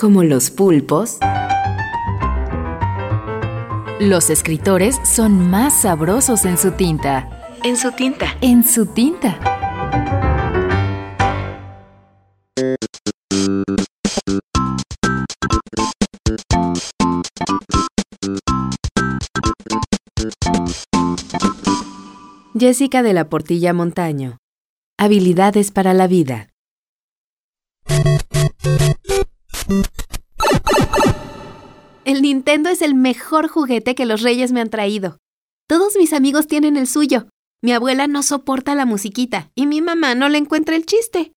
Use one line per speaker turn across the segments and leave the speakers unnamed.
Como los pulpos, los escritores son más sabrosos en su tinta.
En su tinta.
En su tinta. Jessica de la Portilla Montaño. Habilidades para la vida.
El Nintendo es el mejor juguete que los reyes me han traído. Todos mis amigos tienen el suyo. Mi abuela no soporta la musiquita y mi mamá no le encuentra el chiste.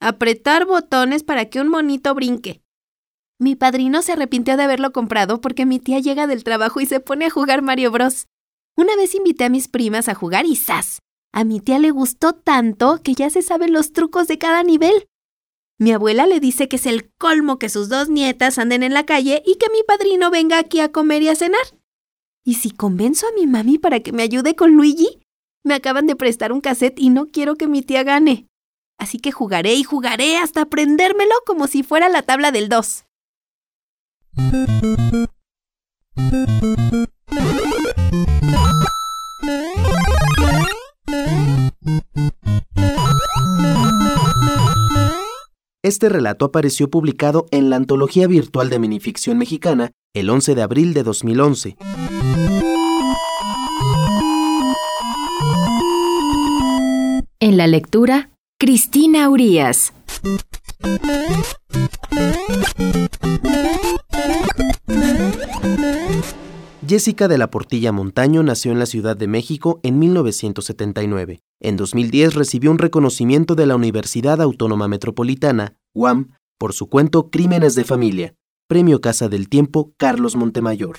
Apretar botones para que un monito brinque. Mi padrino se arrepintió de haberlo comprado porque mi tía llega del trabajo y se pone a jugar Mario Bros. Una vez invité a mis primas a jugar y ¡zas! A mi tía le gustó tanto que ya se saben los trucos de cada nivel. Mi abuela le dice que es el colmo que sus dos nietas anden en la calle y que mi padrino venga aquí a comer y a cenar. ¿Y si convenzo a mi mami para que me ayude con Luigi? Me acaban de prestar un cassette y no quiero que mi tía gane. Así que jugaré y jugaré hasta aprendérmelo como si fuera la tabla del 2.
Este relato apareció publicado en la Antología Virtual de Minificción Mexicana el 11 de abril de 2011.
En la lectura, Cristina Urias.
Jessica de la Portilla Montaño nació en la Ciudad de México en 1979. En 2010 recibió un reconocimiento de la Universidad Autónoma Metropolitana, UAM, por su cuento Crímenes de Familia, Premio Casa del Tiempo Carlos Montemayor.